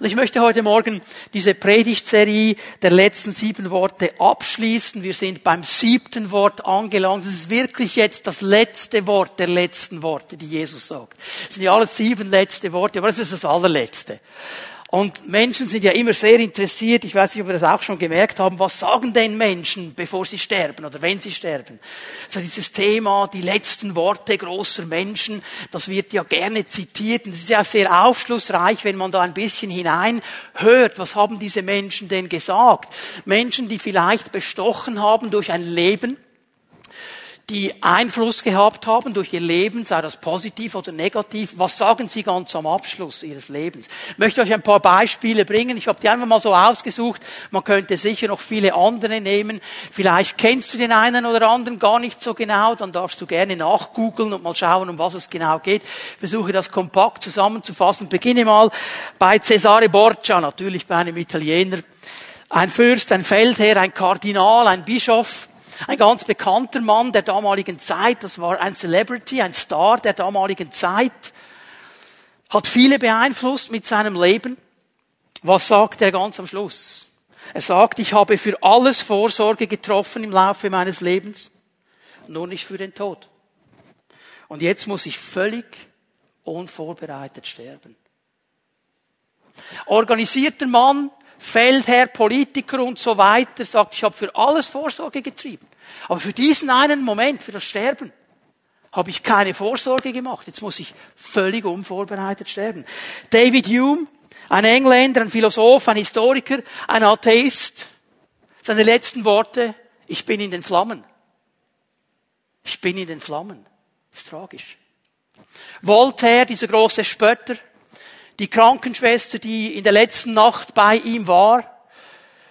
Und ich möchte heute Morgen diese Predigtserie der letzten sieben Worte abschließen. Wir sind beim siebten Wort angelangt. Es ist wirklich jetzt das letzte Wort der letzten Worte, die Jesus sagt. Es sind ja alles sieben letzte Worte, aber es ist das allerletzte. Und Menschen sind ja immer sehr interessiert, ich weiß nicht, ob wir das auch schon gemerkt haben, was sagen denn Menschen, bevor sie sterben oder wenn sie sterben? So dieses Thema, die letzten Worte großer Menschen, das wird ja gerne zitiert und es ist ja sehr aufschlussreich, wenn man da ein bisschen hineinhört, was haben diese Menschen denn gesagt? Menschen, die vielleicht bestochen haben durch ein Leben, die Einfluss gehabt haben durch ihr Leben, sei das positiv oder negativ. Was sagen sie ganz am Abschluss ihres Lebens? Ich möchte euch ein paar Beispiele bringen. Ich habe die einfach mal so ausgesucht. Man könnte sicher noch viele andere nehmen. Vielleicht kennst du den einen oder anderen gar nicht so genau. Dann darfst du gerne nachgoogeln und mal schauen, um was es genau geht. Ich versuche das kompakt zusammenzufassen. Beginne mal bei Cesare Borgia, natürlich bei einem Italiener. Ein Fürst, ein Feldherr, ein Kardinal, ein Bischof ein ganz bekannter Mann der damaligen Zeit, das war ein Celebrity, ein Star der damaligen Zeit, hat viele beeinflusst mit seinem Leben. Was sagt er ganz am Schluss? Er sagt, ich habe für alles Vorsorge getroffen im Laufe meines Lebens, nur nicht für den Tod. Und jetzt muss ich völlig unvorbereitet sterben. Organisierter Mann, Feldherr, Politiker und so weiter, sagt, ich habe für alles Vorsorge getrieben. Aber für diesen einen Moment, für das Sterben, habe ich keine Vorsorge gemacht. Jetzt muss ich völlig unvorbereitet sterben. David Hume, ein Engländer, ein Philosoph, ein Historiker, ein Atheist, seine letzten Worte, ich bin in den Flammen. Ich bin in den Flammen. Das ist tragisch. Voltaire, dieser große Spötter, die Krankenschwester, die in der letzten Nacht bei ihm war,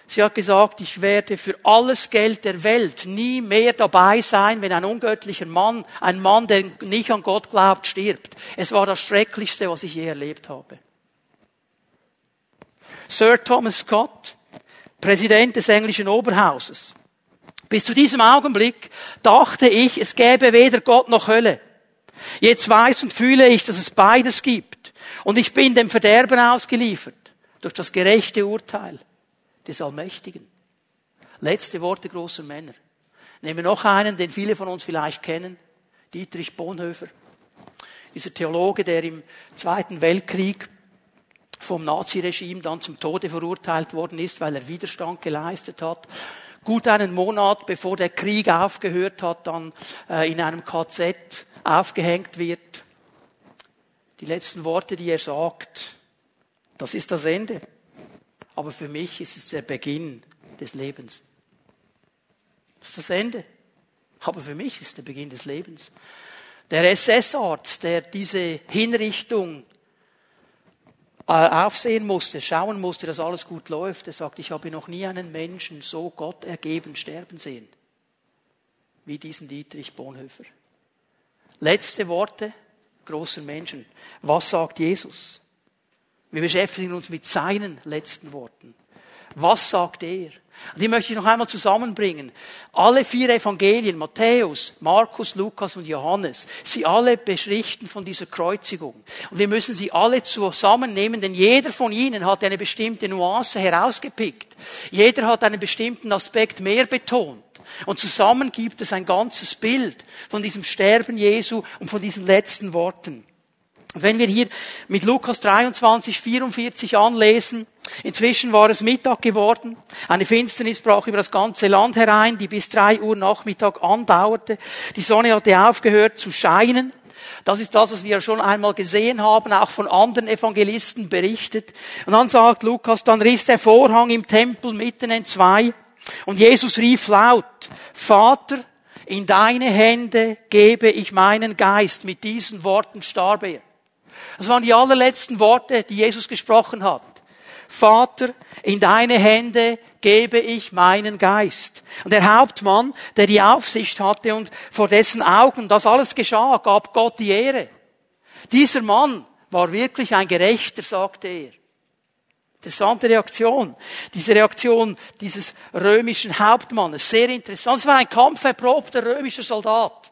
Sie hat gesagt, ich werde für alles Geld der Welt nie mehr dabei sein, wenn ein ungöttlicher Mann, ein Mann, der nicht an Gott glaubt, stirbt. Es war das Schrecklichste, was ich je erlebt habe. Sir Thomas Scott, Präsident des englischen Oberhauses. Bis zu diesem Augenblick dachte ich, es gäbe weder Gott noch Hölle. Jetzt weiß und fühle ich, dass es beides gibt. Und ich bin dem Verderben ausgeliefert durch das gerechte Urteil des Allmächtigen. Letzte Worte großer Männer. Nehmen wir noch einen, den viele von uns vielleicht kennen. Dietrich Bonhoeffer. Dieser Theologe, der im Zweiten Weltkrieg vom Naziregime dann zum Tode verurteilt worden ist, weil er Widerstand geleistet hat. Gut einen Monat bevor der Krieg aufgehört hat, dann äh, in einem KZ aufgehängt wird. Die letzten Worte, die er sagt, das ist das Ende aber für mich ist es der Beginn des Lebens. Das ist das Ende. Aber für mich ist es der Beginn des Lebens. Der SS-Arzt, der diese Hinrichtung äh, aufsehen musste, schauen musste, dass alles gut läuft, der sagt, ich habe noch nie einen Menschen so Gott ergeben sterben sehen, wie diesen Dietrich Bonhoeffer. Letzte Worte großer Menschen. Was sagt Jesus? Wir beschäftigen uns mit seinen letzten Worten. Was sagt er? Und die möchte ich noch einmal zusammenbringen. Alle vier Evangelien, Matthäus, Markus, Lukas und Johannes, sie alle beschrichten von dieser Kreuzigung. Und wir müssen sie alle zusammennehmen, denn jeder von ihnen hat eine bestimmte Nuance herausgepickt. Jeder hat einen bestimmten Aspekt mehr betont. Und zusammen gibt es ein ganzes Bild von diesem Sterben Jesu und von diesen letzten Worten. Wenn wir hier mit Lukas 23, 44 anlesen, inzwischen war es Mittag geworden, eine Finsternis brach über das ganze Land herein, die bis drei Uhr Nachmittag andauerte, die Sonne hatte aufgehört zu scheinen, das ist das, was wir schon einmal gesehen haben, auch von anderen Evangelisten berichtet. Und dann sagt Lukas, dann riss der Vorhang im Tempel mitten in zwei und Jesus rief laut, Vater, in deine Hände gebe ich meinen Geist. Mit diesen Worten starb er. Das waren die allerletzten Worte, die Jesus gesprochen hat. Vater, in deine Hände gebe ich meinen Geist. Und der Hauptmann, der die Aufsicht hatte und vor dessen Augen das alles geschah, gab Gott die Ehre. Dieser Mann war wirklich ein Gerechter, sagte er. Interessante Reaktion. Diese Reaktion dieses römischen Hauptmannes, sehr interessant. Es war ein kampferprobter römischer Soldat.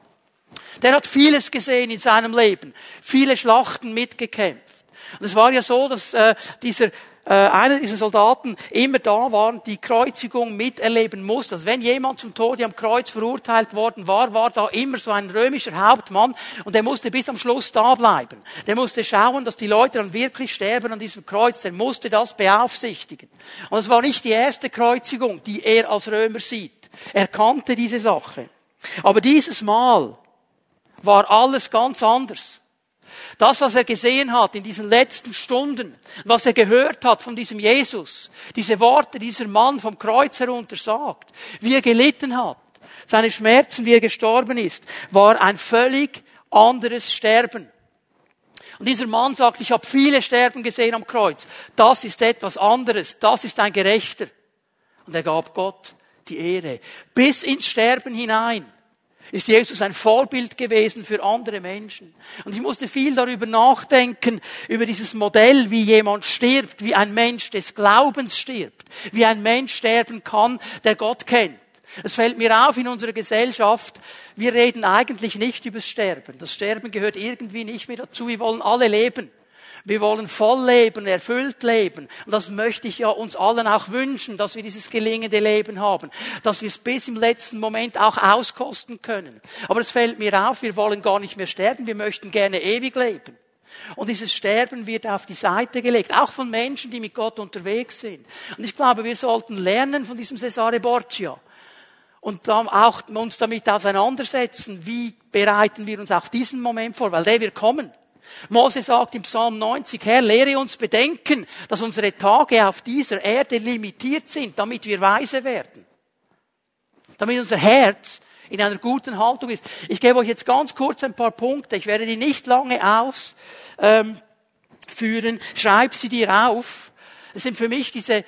Der hat vieles gesehen in seinem Leben, viele Schlachten mitgekämpft. Und es war ja so, dass äh, dieser einer dieser Soldaten immer da war und die Kreuzigung miterleben musste. Also wenn jemand zum Tode am Kreuz verurteilt worden war, war da immer so ein römischer Hauptmann und der musste bis am Schluss da bleiben. Der musste schauen, dass die Leute dann wirklich sterben an diesem Kreuz. Der musste das beaufsichtigen. Und es war nicht die erste Kreuzigung, die er als Römer sieht. Er kannte diese Sache. Aber dieses Mal war alles ganz anders. Das, was er gesehen hat in diesen letzten Stunden, was er gehört hat von diesem Jesus, diese Worte dieser Mann vom Kreuz herunter sagt, wie er gelitten hat, seine Schmerzen, wie er gestorben ist, war ein völlig anderes Sterben. Und dieser Mann sagt, ich habe viele Sterben gesehen am Kreuz. Das ist etwas anderes. Das ist ein Gerechter. Und er gab Gott die Ehre. Bis ins Sterben hinein ist Jesus ein Vorbild gewesen für andere Menschen. Und ich musste viel darüber nachdenken, über dieses Modell, wie jemand stirbt, wie ein Mensch des Glaubens stirbt, wie ein Mensch sterben kann, der Gott kennt. Es fällt mir auf in unserer Gesellschaft, wir reden eigentlich nicht über das Sterben. Das Sterben gehört irgendwie nicht mehr dazu. Wir wollen alle leben. Wir wollen voll leben, erfüllt leben. Und das möchte ich ja uns allen auch wünschen, dass wir dieses gelingende Leben haben. Dass wir es bis im letzten Moment auch auskosten können. Aber es fällt mir auf, wir wollen gar nicht mehr sterben, wir möchten gerne ewig leben. Und dieses Sterben wird auf die Seite gelegt, auch von Menschen, die mit Gott unterwegs sind. Und ich glaube, wir sollten lernen von diesem Cesare Borgia und dann auch uns damit auseinandersetzen, wie bereiten wir uns auch diesen Moment vor, weil der wird kommen. Mose sagt im Psalm 90, Herr, lehre uns bedenken, dass unsere Tage auf dieser Erde limitiert sind, damit wir weise werden. Damit unser Herz in einer guten Haltung ist. Ich gebe euch jetzt ganz kurz ein paar Punkte. Ich werde die nicht lange ausführen. Schreib sie dir auf. Es sind für mich diese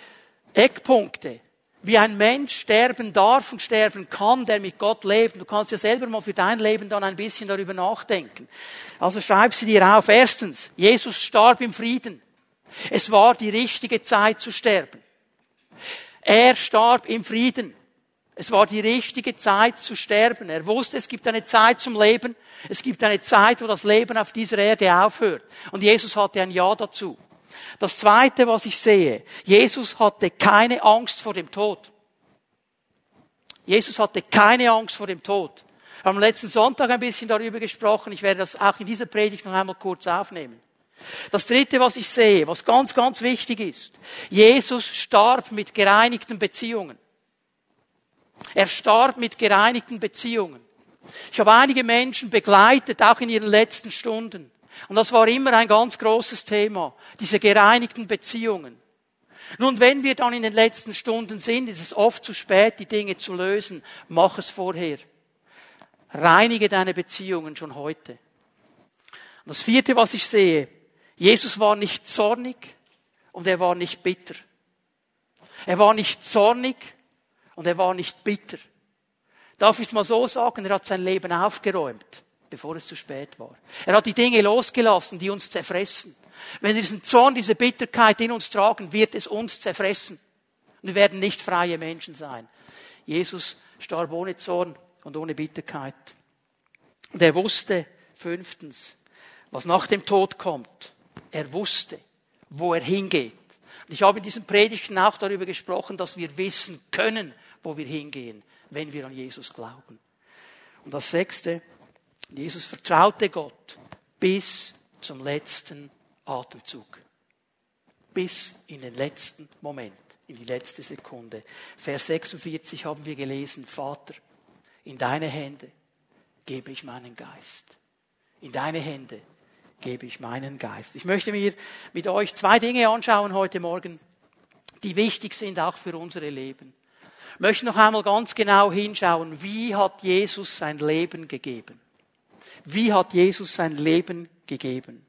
Eckpunkte wie ein Mensch sterben darf und sterben kann, der mit Gott lebt. Du kannst ja selber mal für dein Leben dann ein bisschen darüber nachdenken. Also schreib sie dir auf. Erstens, Jesus starb im Frieden. Es war die richtige Zeit zu sterben. Er starb im Frieden. Es war die richtige Zeit zu sterben. Er wusste, es gibt eine Zeit zum Leben. Es gibt eine Zeit, wo das Leben auf dieser Erde aufhört. Und Jesus hatte ein Ja dazu. Das zweite, was ich sehe, Jesus hatte keine Angst vor dem Tod. Jesus hatte keine Angst vor dem Tod. Wir haben letzten Sonntag ein bisschen darüber gesprochen. Ich werde das auch in dieser Predigt noch einmal kurz aufnehmen. Das dritte, was ich sehe, was ganz, ganz wichtig ist. Jesus starb mit gereinigten Beziehungen. Er starb mit gereinigten Beziehungen. Ich habe einige Menschen begleitet, auch in ihren letzten Stunden. Und das war immer ein ganz großes Thema, diese gereinigten Beziehungen. Nun, wenn wir dann in den letzten Stunden sind, ist es oft zu spät, die Dinge zu lösen. Mach es vorher. Reinige deine Beziehungen schon heute. Und das vierte, was ich sehe, Jesus war nicht zornig und er war nicht bitter. Er war nicht zornig und er war nicht bitter. Darf ich es mal so sagen, er hat sein Leben aufgeräumt bevor es zu spät war. Er hat die Dinge losgelassen, die uns zerfressen. Wenn wir diesen Zorn, diese Bitterkeit in uns tragen, wird es uns zerfressen. Und wir werden nicht freie Menschen sein. Jesus starb ohne Zorn und ohne Bitterkeit. Und er wusste, fünftens, was nach dem Tod kommt. Er wusste, wo er hingeht. Und ich habe in diesen Predigten auch darüber gesprochen, dass wir wissen können, wo wir hingehen, wenn wir an Jesus glauben. Und das sechste, Jesus vertraute Gott bis zum letzten Atemzug. Bis in den letzten Moment, in die letzte Sekunde. Vers 46 haben wir gelesen, Vater, in deine Hände gebe ich meinen Geist. In deine Hände gebe ich meinen Geist. Ich möchte mir mit euch zwei Dinge anschauen heute Morgen, die wichtig sind auch für unsere Leben. Ich möchte noch einmal ganz genau hinschauen, wie hat Jesus sein Leben gegeben? Wie hat Jesus sein Leben gegeben?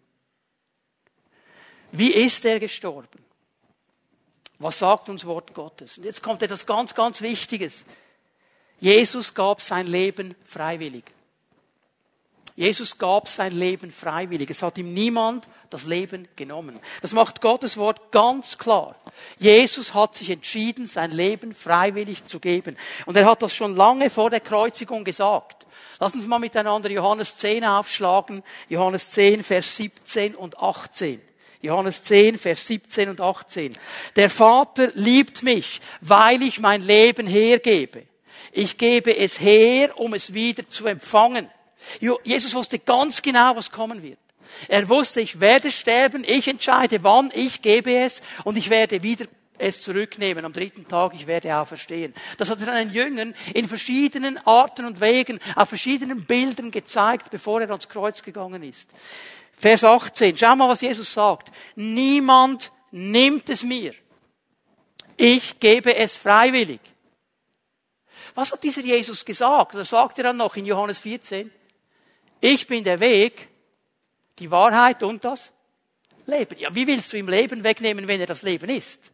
Wie ist er gestorben? Was sagt uns Wort Gottes? Und jetzt kommt etwas ganz, ganz Wichtiges. Jesus gab sein Leben freiwillig. Jesus gab sein Leben freiwillig. Es hat ihm niemand das Leben genommen. Das macht Gottes Wort ganz klar. Jesus hat sich entschieden, sein Leben freiwillig zu geben. Und er hat das schon lange vor der Kreuzigung gesagt. Lass uns mal miteinander Johannes 10 aufschlagen. Johannes 10, Vers 17 und 18. Johannes 10, Vers 17 und 18. Der Vater liebt mich, weil ich mein Leben hergebe. Ich gebe es her, um es wieder zu empfangen. Jesus wusste ganz genau, was kommen wird. Er wusste, ich werde sterben, ich entscheide wann, ich gebe es und ich werde wieder es zurücknehmen. Am dritten Tag, ich werde auferstehen. Das hat er seinen Jüngern in verschiedenen Arten und Wegen, auf verschiedenen Bildern gezeigt, bevor er ans Kreuz gegangen ist. Vers 18. Schau mal, was Jesus sagt. Niemand nimmt es mir. Ich gebe es freiwillig. Was hat dieser Jesus gesagt? Das sagt er dann noch in Johannes 14. Ich bin der Weg, die Wahrheit und das Leben. Ja, wie willst du ihm Leben wegnehmen, wenn er das Leben ist?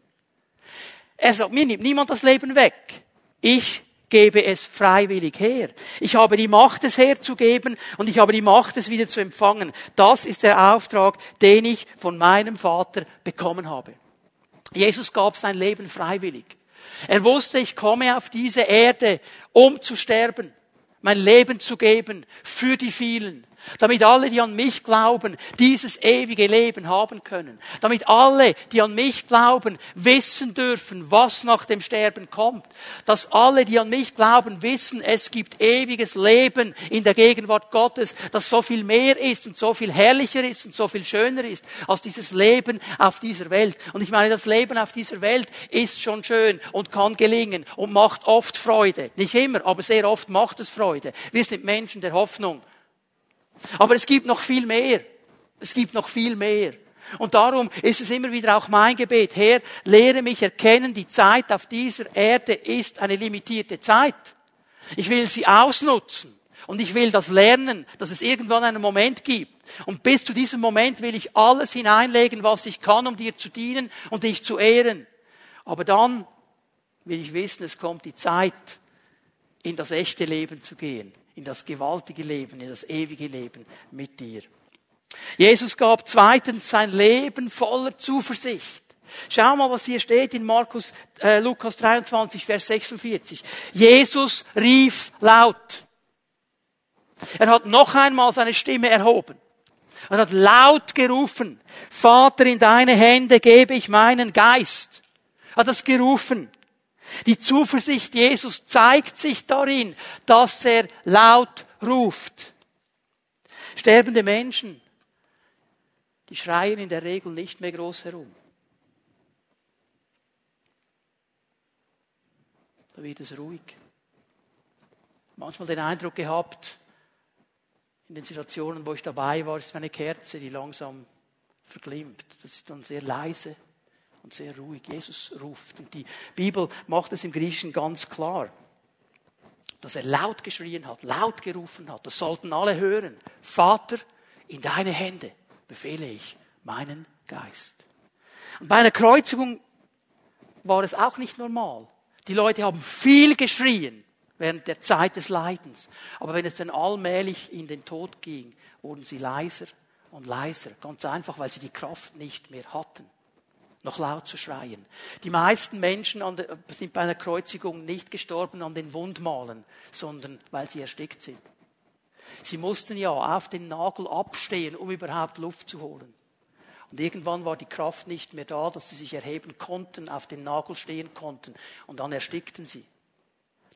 Er sagt, mir nimmt niemand das Leben weg. Ich gebe es freiwillig her. Ich habe die Macht, es herzugeben und ich habe die Macht, es wieder zu empfangen. Das ist der Auftrag, den ich von meinem Vater bekommen habe. Jesus gab sein Leben freiwillig. Er wusste, ich komme auf diese Erde, um zu sterben, mein Leben zu geben für die vielen damit alle, die an mich glauben, dieses ewige Leben haben können. Damit alle, die an mich glauben, wissen dürfen, was nach dem Sterben kommt. Dass alle, die an mich glauben, wissen, es gibt ewiges Leben in der Gegenwart Gottes, das so viel mehr ist und so viel herrlicher ist und so viel schöner ist als dieses Leben auf dieser Welt. Und ich meine, das Leben auf dieser Welt ist schon schön und kann gelingen und macht oft Freude. Nicht immer, aber sehr oft macht es Freude. Wir sind Menschen der Hoffnung. Aber es gibt noch viel mehr. Es gibt noch viel mehr. Und darum ist es immer wieder auch mein Gebet, Herr, lehre mich erkennen, die Zeit auf dieser Erde ist eine limitierte Zeit. Ich will sie ausnutzen. Und ich will das lernen, dass es irgendwann einen Moment gibt. Und bis zu diesem Moment will ich alles hineinlegen, was ich kann, um dir zu dienen und dich zu ehren. Aber dann will ich wissen, es kommt die Zeit, in das echte Leben zu gehen in das gewaltige Leben, in das ewige Leben mit dir. Jesus gab zweitens sein Leben voller Zuversicht. Schau mal, was hier steht in Markus, äh, Lukas 23, Vers 46. Jesus rief laut. Er hat noch einmal seine Stimme erhoben. Er hat laut gerufen, Vater, in deine Hände gebe ich meinen Geist. Er hat das gerufen. Die Zuversicht Jesus zeigt sich darin, dass er laut ruft. Sterbende Menschen, die schreien in der Regel nicht mehr groß herum. Da wird es ruhig. Manchmal den Eindruck gehabt, in den Situationen, wo ich dabei war, ist eine Kerze, die langsam verglimmt. Das ist dann sehr leise und sehr ruhig. Jesus ruft. Und die Bibel macht es im Griechischen ganz klar, dass er laut geschrien hat, laut gerufen hat. Das sollten alle hören. Vater, in deine Hände befehle ich meinen Geist. Und bei einer Kreuzigung war es auch nicht normal. Die Leute haben viel geschrien während der Zeit des Leidens. Aber wenn es dann allmählich in den Tod ging, wurden sie leiser und leiser. Ganz einfach, weil sie die Kraft nicht mehr hatten noch laut zu schreien. Die meisten Menschen sind bei einer Kreuzigung nicht gestorben an den Wundmalen, sondern weil sie erstickt sind. Sie mussten ja auf den Nagel abstehen, um überhaupt Luft zu holen. Und irgendwann war die Kraft nicht mehr da, dass sie sich erheben konnten, auf den Nagel stehen konnten. Und dann erstickten sie.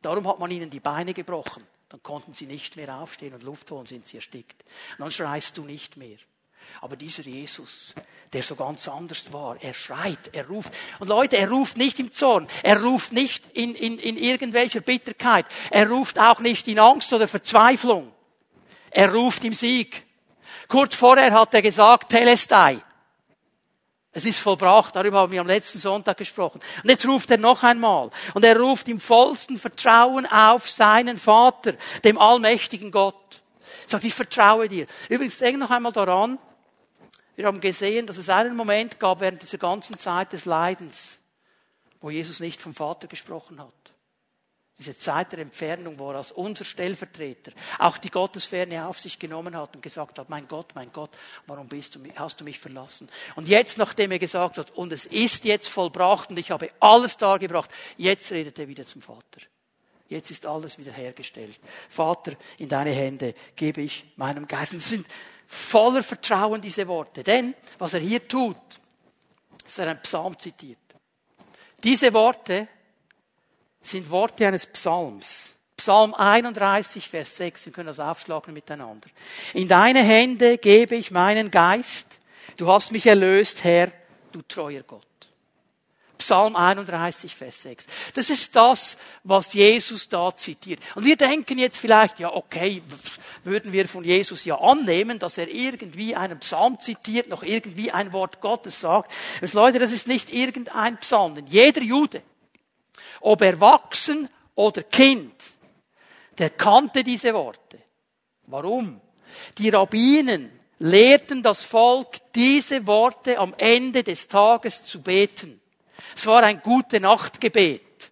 Darum hat man ihnen die Beine gebrochen. Dann konnten sie nicht mehr aufstehen und Luft holen, sind sie erstickt. Und dann schreist du nicht mehr. Aber dieser Jesus, der so ganz anders war, er schreit, er ruft. Und Leute, er ruft nicht im Zorn, er ruft nicht in, in, in irgendwelcher Bitterkeit, er ruft auch nicht in Angst oder Verzweiflung. Er ruft im Sieg. Kurz vorher hat er gesagt, Telestai. Es ist vollbracht, darüber haben wir am letzten Sonntag gesprochen. Und jetzt ruft er noch einmal. Und er ruft im vollsten Vertrauen auf seinen Vater, dem allmächtigen Gott. Er sagt, ich vertraue dir. Übrigens, denk noch einmal daran, wir haben gesehen, dass es einen Moment gab während dieser ganzen Zeit des Leidens, wo Jesus nicht vom Vater gesprochen hat. Diese Zeit der Entfernung, wo er als unser Stellvertreter auch die Gottesferne auf sich genommen hat und gesagt hat, mein Gott, mein Gott, warum bist du, hast du mich verlassen? Und jetzt, nachdem er gesagt hat, und es ist jetzt vollbracht und ich habe alles dargebracht, jetzt redet er wieder zum Vater. Jetzt ist alles wiederhergestellt. Vater, in deine Hände gebe ich meinem Geist. Das sind voller Vertrauen diese Worte. Denn, was er hier tut, ist er ein Psalm zitiert. Diese Worte sind Worte eines Psalms. Psalm 31, Vers 6. Wir können das aufschlagen miteinander. In deine Hände gebe ich meinen Geist. Du hast mich erlöst, Herr, du treuer Gott. Psalm 31, Vers 6. Das ist das, was Jesus da zitiert. Und wir denken jetzt vielleicht, ja, okay, würden wir von Jesus ja annehmen, dass er irgendwie einen Psalm zitiert, noch irgendwie ein Wort Gottes sagt. Also Leute, das ist nicht irgendein Psalm, denn jeder Jude, ob erwachsen oder Kind, der kannte diese Worte. Warum? Die Rabbinen lehrten das Volk, diese Worte am Ende des Tages zu beten. Es war ein gute Nachtgebet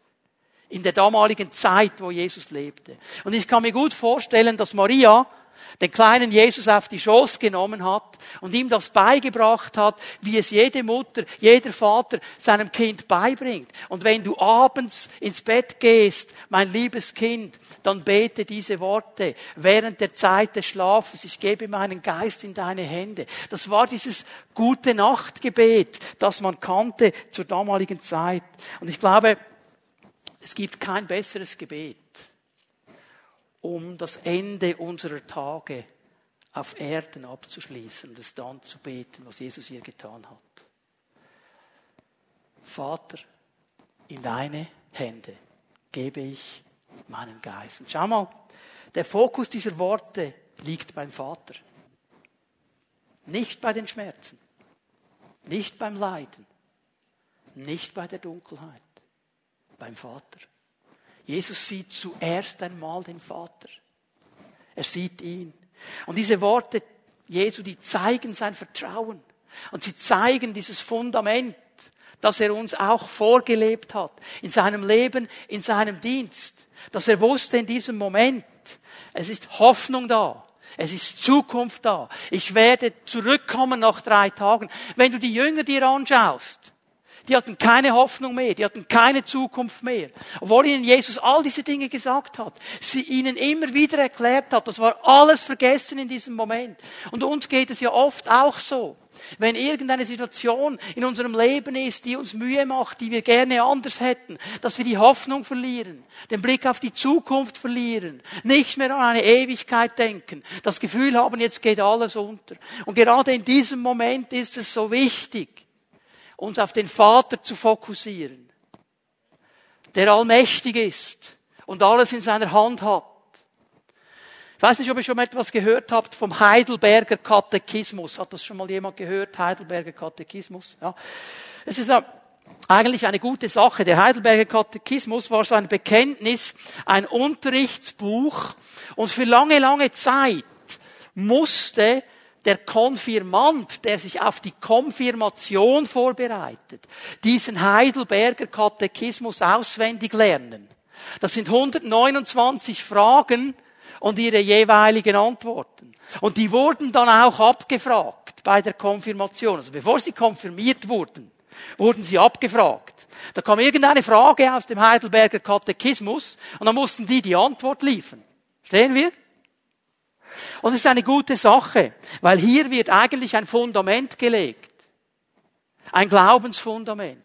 in der damaligen Zeit, wo Jesus lebte. Und ich kann mir gut vorstellen, dass Maria den kleinen Jesus auf die Schoß genommen hat und ihm das beigebracht hat, wie es jede Mutter, jeder Vater seinem Kind beibringt. Und wenn du abends ins Bett gehst, mein liebes Kind, dann bete diese Worte während der Zeit des Schlafes. Ich gebe meinen Geist in deine Hände. Das war dieses gute Nachtgebet, das man kannte zur damaligen Zeit. Und ich glaube, es gibt kein besseres Gebet um das Ende unserer Tage auf Erden abzuschließen und es dann zu beten, was Jesus hier getan hat. Vater, in deine Hände gebe ich meinen Geist. Und schau mal, der Fokus dieser Worte liegt beim Vater. Nicht bei den Schmerzen, nicht beim Leiden, nicht bei der Dunkelheit, beim Vater. Jesus sieht zuerst einmal den Vater. Er sieht ihn. Und diese Worte Jesu, die zeigen sein Vertrauen. Und sie zeigen dieses Fundament, das er uns auch vorgelebt hat. In seinem Leben, in seinem Dienst. Dass er wusste in diesem Moment, es ist Hoffnung da. Es ist Zukunft da. Ich werde zurückkommen nach drei Tagen. Wenn du die Jünger dir anschaust, die hatten keine Hoffnung mehr, die hatten keine Zukunft mehr. Obwohl ihnen Jesus all diese Dinge gesagt hat, sie ihnen immer wieder erklärt hat, das war alles vergessen in diesem Moment. Und uns geht es ja oft auch so. Wenn irgendeine Situation in unserem Leben ist, die uns Mühe macht, die wir gerne anders hätten, dass wir die Hoffnung verlieren, den Blick auf die Zukunft verlieren, nicht mehr an eine Ewigkeit denken, das Gefühl haben, jetzt geht alles unter. Und gerade in diesem Moment ist es so wichtig, uns auf den Vater zu fokussieren, der allmächtig ist und alles in seiner Hand hat. Ich weiß nicht, ob ihr schon mal etwas gehört habt vom Heidelberger Katechismus. Hat das schon mal jemand gehört? Heidelberger Katechismus? Ja. Es ist eigentlich eine gute Sache. Der Heidelberger Katechismus war so ein Bekenntnis, ein Unterrichtsbuch und für lange, lange Zeit musste der Konfirmant, der sich auf die Konfirmation vorbereitet, diesen Heidelberger Katechismus auswendig lernen. Das sind 129 Fragen und ihre jeweiligen Antworten. Und die wurden dann auch abgefragt bei der Konfirmation. Also bevor sie konfirmiert wurden, wurden sie abgefragt. Da kam irgendeine Frage aus dem Heidelberger Katechismus und dann mussten die die Antwort liefern. Stehen wir? Und es ist eine gute Sache, weil hier wird eigentlich ein Fundament gelegt. Ein Glaubensfundament.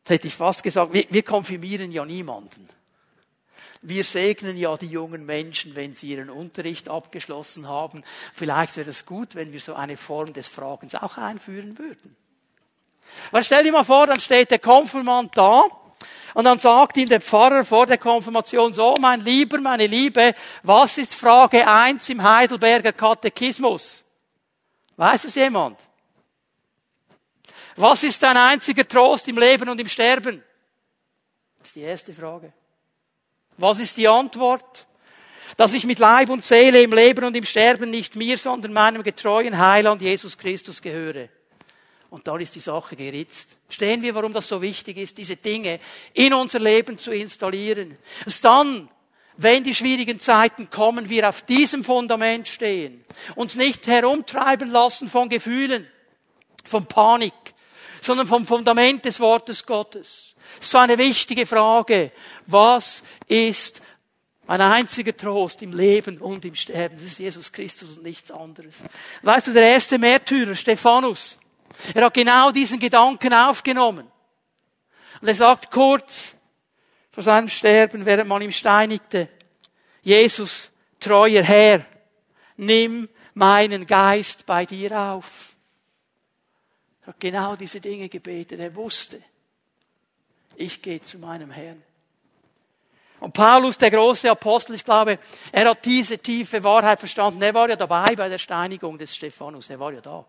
Jetzt hätte ich fast gesagt, wir, wir konfirmieren ja niemanden. Wir segnen ja die jungen Menschen, wenn sie ihren Unterricht abgeschlossen haben. Vielleicht wäre es gut, wenn wir so eine Form des Fragens auch einführen würden. Aber stell dir mal vor, dann steht der Konfirmant da und dann sagt ihm der Pfarrer vor der Konfirmation, so mein Lieber, meine Liebe, was ist Frage 1 im Heidelberger Katechismus? Weiß es jemand? Was ist dein einziger Trost im Leben und im Sterben? Das ist die erste Frage. Was ist die Antwort? Dass ich mit Leib und Seele im Leben und im Sterben nicht mir, sondern meinem getreuen Heiland Jesus Christus gehöre. Und dann ist die Sache geritzt. Stehen wir, warum das so wichtig ist, diese Dinge in unser Leben zu installieren. Dass dann, wenn die schwierigen Zeiten kommen, wir auf diesem Fundament stehen. Uns nicht herumtreiben lassen von Gefühlen, von Panik, sondern vom Fundament des Wortes Gottes. So eine wichtige Frage. Was ist Mein einziger Trost im Leben und im Sterben, das ist Jesus Christus und nichts anderes. Weißt du, der erste Märtyrer, Stephanus, er hat genau diesen Gedanken aufgenommen. Und er sagt kurz vor seinem Sterben, während man ihm steinigte, Jesus, treuer Herr, nimm meinen Geist bei dir auf. Er hat genau diese Dinge gebetet. Er wusste, ich gehe zu meinem Herrn. Und Paulus, der große Apostel, ich glaube, er hat diese tiefe Wahrheit verstanden. Er war ja dabei bei der Steinigung des Stephanus. Er war ja da.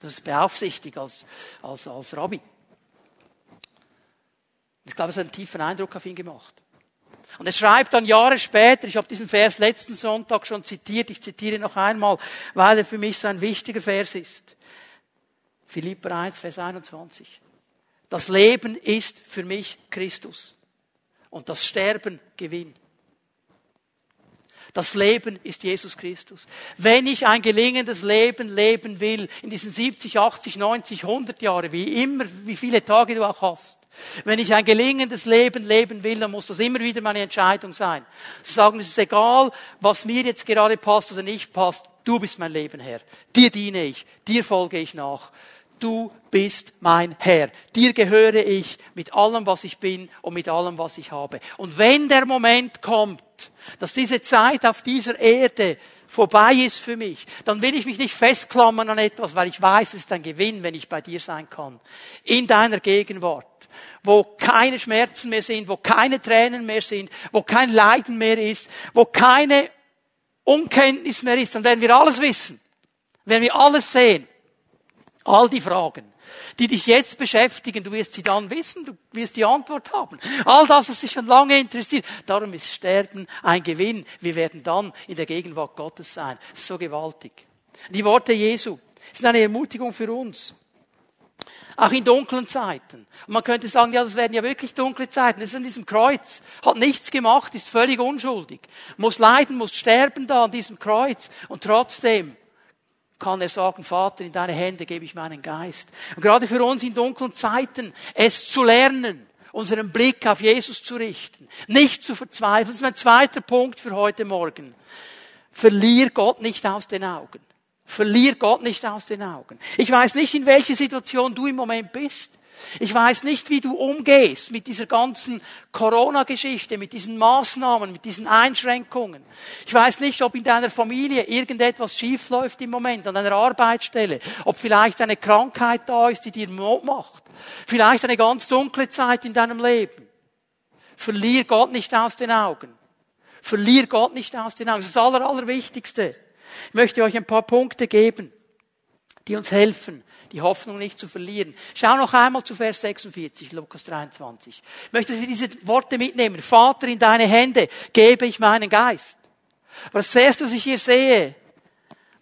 Das ist beaufsichtigt als, als, als Rabbi. Ich glaube, es hat einen tiefen Eindruck auf ihn gemacht. Und er schreibt dann Jahre später, ich habe diesen Vers letzten Sonntag schon zitiert, ich zitiere noch einmal, weil er für mich so ein wichtiger Vers ist. Philipper 1, Vers 21. Das Leben ist für mich Christus und das Sterben Gewinn. Das Leben ist Jesus Christus. Wenn ich ein gelingendes Leben leben will, in diesen 70, 80, 90, 100 Jahre, wie immer, wie viele Tage du auch hast, wenn ich ein gelingendes Leben leben will, dann muss das immer wieder meine Entscheidung sein. Zu sagen, es ist egal, was mir jetzt gerade passt oder nicht passt, du bist mein Leben Herr. Dir diene ich, dir folge ich nach. Du bist mein Herr. Dir gehöre ich mit allem, was ich bin und mit allem, was ich habe. Und wenn der Moment kommt, dass diese Zeit auf dieser Erde vorbei ist für mich, dann will ich mich nicht festklammern an etwas, weil ich weiß, es ist ein Gewinn, wenn ich bei dir sein kann. In deiner Gegenwart wo keine Schmerzen mehr sind, wo keine Tränen mehr sind, wo kein Leiden mehr ist, wo keine Unkenntnis mehr ist, dann werden wir alles wissen, werden wir alles sehen. All die Fragen, die dich jetzt beschäftigen, du wirst sie dann wissen, du wirst die Antwort haben. All das, was dich schon lange interessiert, darum ist Sterben ein Gewinn. Wir werden dann in der Gegenwart Gottes sein. So gewaltig. Die Worte Jesu sind eine Ermutigung für uns. Auch in dunklen Zeiten. Und man könnte sagen, ja, das werden ja wirklich dunkle Zeiten. Das ist an diesem Kreuz. Hat nichts gemacht, ist völlig unschuldig. Muss leiden, muss sterben da an diesem Kreuz. Und trotzdem kann er sagen, Vater, in deine Hände gebe ich meinen Geist. Und gerade für uns in dunklen Zeiten, es zu lernen, unseren Blick auf Jesus zu richten, nicht zu verzweifeln. Das ist mein zweiter Punkt für heute Morgen. Verlier Gott nicht aus den Augen. Verlier Gott nicht aus den Augen. Ich weiß nicht, in welcher Situation du im Moment bist. Ich weiß nicht, wie du umgehst mit dieser ganzen Corona-Geschichte, mit diesen Maßnahmen, mit diesen Einschränkungen. Ich weiß nicht, ob in deiner Familie irgendetwas schiefläuft im Moment an deiner Arbeitsstelle, ob vielleicht eine Krankheit da ist, die dir Not macht. Vielleicht eine ganz dunkle Zeit in deinem Leben. Verlier Gott nicht aus den Augen. Verlier Gott nicht aus den Augen. Das ist das Aller, Allerwichtigste. Ich möchte euch ein paar Punkte geben, die uns helfen, die Hoffnung nicht zu verlieren. Schau noch einmal zu Vers 46, Lukas 23. Ich möchte, dass wir diese Worte mitnehmen. Vater, in deine Hände gebe ich meinen Geist. Was zuerst, was ich hier sehe,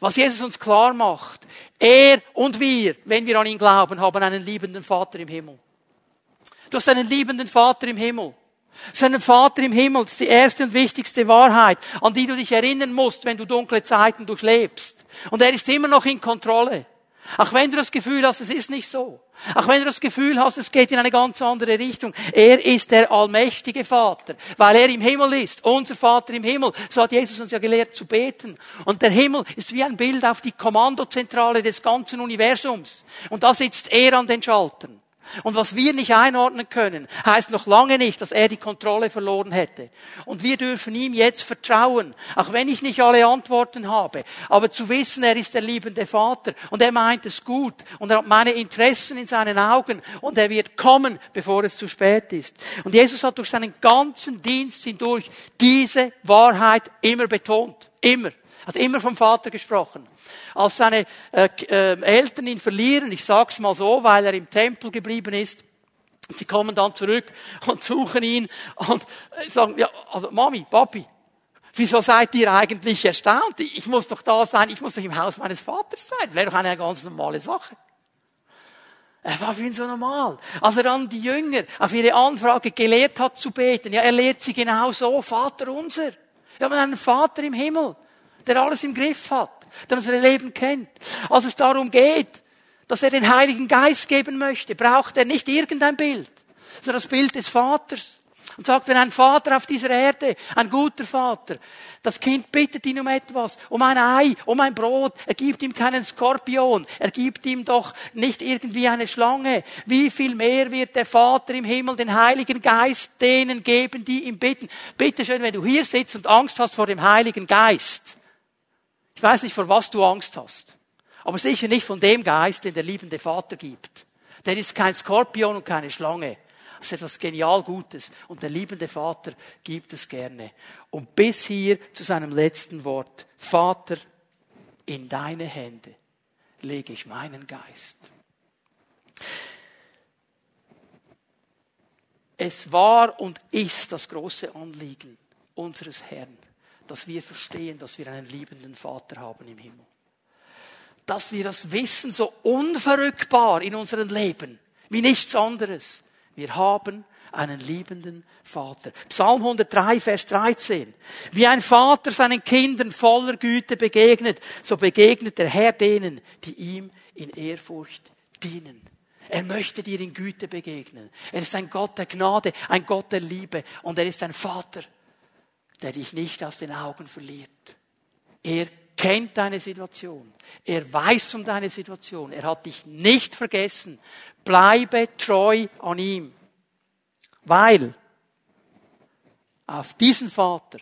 was Jesus uns klar macht, er und wir, wenn wir an ihn glauben, haben einen liebenden Vater im Himmel. Du hast einen liebenden Vater im Himmel. Seinen Vater im Himmel, ist die erste und wichtigste Wahrheit, an die du dich erinnern musst, wenn du dunkle Zeiten durchlebst. Und er ist immer noch in Kontrolle. Auch wenn du das Gefühl hast, es ist nicht so. Auch wenn du das Gefühl hast, es geht in eine ganz andere Richtung. Er ist der allmächtige Vater, weil er im Himmel ist. Unser Vater im Himmel. So hat Jesus uns ja gelehrt zu beten. Und der Himmel ist wie ein Bild auf die Kommandozentrale des ganzen Universums. Und da sitzt er an den Schaltern. Und was wir nicht einordnen können, heißt noch lange nicht, dass er die Kontrolle verloren hätte. Und wir dürfen ihm jetzt vertrauen, auch wenn ich nicht alle Antworten habe. Aber zu wissen, er ist der liebende Vater und er meint es gut und er hat meine Interessen in seinen Augen und er wird kommen, bevor es zu spät ist. Und Jesus hat durch seinen ganzen Dienst hindurch diese Wahrheit immer betont. Immer. Hat immer vom Vater gesprochen als seine äh, äh, Eltern ihn verlieren, ich sag's mal so, weil er im Tempel geblieben ist, sie kommen dann zurück und suchen ihn und äh, sagen, ja, also Mami, Papi, wieso seid ihr eigentlich erstaunt? Ich muss doch da sein, ich muss doch im Haus meines Vaters sein. Wäre doch eine ganz normale Sache. Er war für ihn so normal. Als er dann die Jünger auf ihre Anfrage gelehrt hat zu beten, ja, er lehrt sie genau so, Vater unser. Wir haben einen Vater im Himmel, der alles im Griff hat der unser Leben kennt. Als es darum geht, dass er den Heiligen Geist geben möchte, braucht er nicht irgendein Bild, sondern das Bild des Vaters. Und sagt, wenn ein Vater auf dieser Erde, ein guter Vater, das Kind bittet ihn um etwas, um ein Ei, um ein Brot, er gibt ihm keinen Skorpion, er gibt ihm doch nicht irgendwie eine Schlange. Wie viel mehr wird der Vater im Himmel den Heiligen Geist denen geben, die ihm bitten? Bitte schön, wenn du hier sitzt und Angst hast vor dem Heiligen Geist. Ich weiß nicht, vor was du Angst hast. Aber sicher nicht von dem Geist, den der liebende Vater gibt. Der ist kein Skorpion und keine Schlange. Das ist etwas genial Gutes. Und der liebende Vater gibt es gerne. Und bis hier zu seinem letzten Wort. Vater, in deine Hände lege ich meinen Geist. Es war und ist das große Anliegen unseres Herrn, dass wir verstehen, dass wir einen liebenden Vater haben im Himmel. Dass wir das wissen so unverrückbar in unserem Leben, wie nichts anderes. Wir haben einen liebenden Vater. Psalm 103, Vers 13. Wie ein Vater seinen Kindern voller Güte begegnet, so begegnet der Herr denen, die ihm in Ehrfurcht dienen. Er möchte dir in Güte begegnen. Er ist ein Gott der Gnade, ein Gott der Liebe und er ist ein Vater, der dich nicht aus den Augen verliert. Er kennt deine Situation. Er weiß um deine Situation. Er hat dich nicht vergessen. Bleibe treu an ihm. Weil auf diesen Vater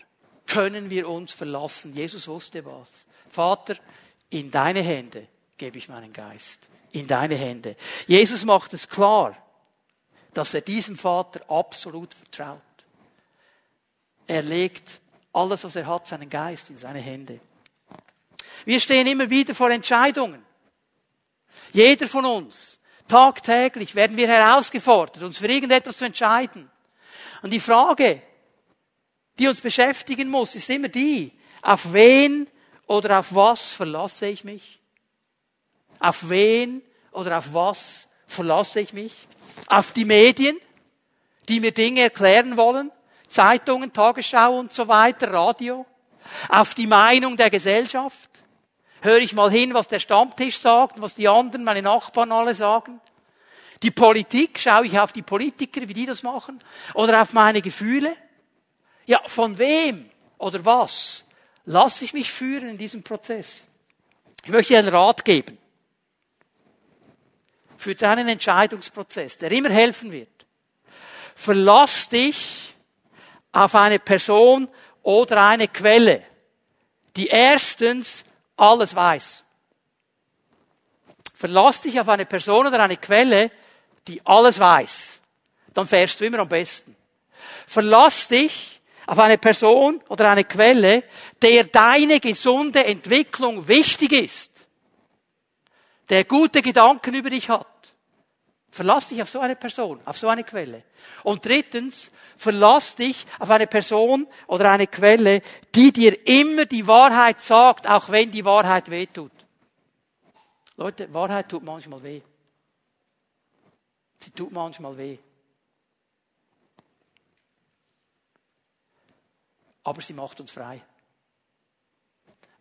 können wir uns verlassen. Jesus wusste was. Vater, in deine Hände gebe ich meinen Geist. In deine Hände. Jesus macht es klar, dass er diesem Vater absolut vertraut. Er legt alles, was er hat, seinen Geist in seine Hände. Wir stehen immer wieder vor Entscheidungen. Jeder von uns. Tagtäglich werden wir herausgefordert, uns für irgendetwas zu entscheiden. Und die Frage, die uns beschäftigen muss, ist immer die, auf wen oder auf was verlasse ich mich? Auf wen oder auf was verlasse ich mich? Auf die Medien, die mir Dinge erklären wollen? Zeitungen, Tagesschau und so weiter, Radio? Auf die Meinung der Gesellschaft? höre ich mal hin, was der Stammtisch sagt, was die anderen, meine Nachbarn alle sagen. Die Politik, schaue ich auf die Politiker, wie die das machen, oder auf meine Gefühle. Ja, von wem oder was lasse ich mich führen in diesem Prozess? Ich möchte dir einen Rat geben für deinen Entscheidungsprozess, der immer helfen wird. Verlass dich auf eine Person oder eine Quelle, die erstens alles weiß. Verlass dich auf eine Person oder eine Quelle, die alles weiß. Dann fährst du immer am besten. Verlass dich auf eine Person oder eine Quelle, der deine gesunde Entwicklung wichtig ist. Der gute Gedanken über dich hat. Verlass dich auf so eine Person, auf so eine Quelle. Und drittens, verlass dich auf eine Person oder eine Quelle, die dir immer die Wahrheit sagt, auch wenn die Wahrheit weh tut. Leute, Wahrheit tut manchmal weh. Sie tut manchmal weh. Aber sie macht uns frei.